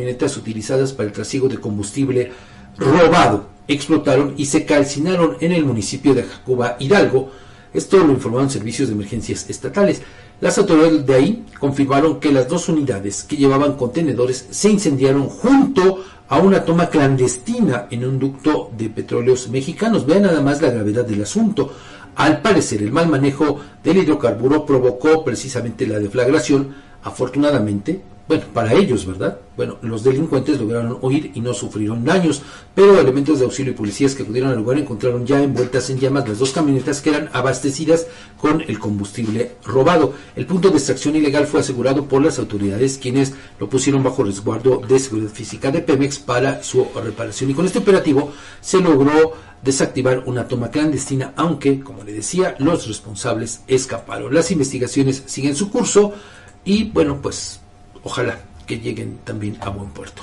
camionetas utilizadas para el trasiego de combustible robado explotaron y se calcinaron en el municipio de Jacoba, Hidalgo. Esto lo informaron servicios de emergencias estatales. Las autoridades de ahí confirmaron que las dos unidades que llevaban contenedores se incendiaron junto a una toma clandestina en un ducto de petróleos mexicanos. Vean nada más la gravedad del asunto. Al parecer, el mal manejo del hidrocarburo provocó precisamente la deflagración. Afortunadamente, bueno, para ellos, ¿verdad? Bueno, los delincuentes lograron huir y no sufrieron daños, pero elementos de auxilio y policías que acudieron al lugar encontraron ya envueltas en llamas las dos camionetas que eran abastecidas con el combustible robado. El punto de extracción ilegal fue asegurado por las autoridades, quienes lo pusieron bajo resguardo de seguridad física de Pemex para su reparación. Y con este operativo se logró desactivar una toma clandestina, aunque, como le decía, los responsables escaparon. Las investigaciones siguen su curso y, bueno, pues Ojalá que lleguen también a buen puerto.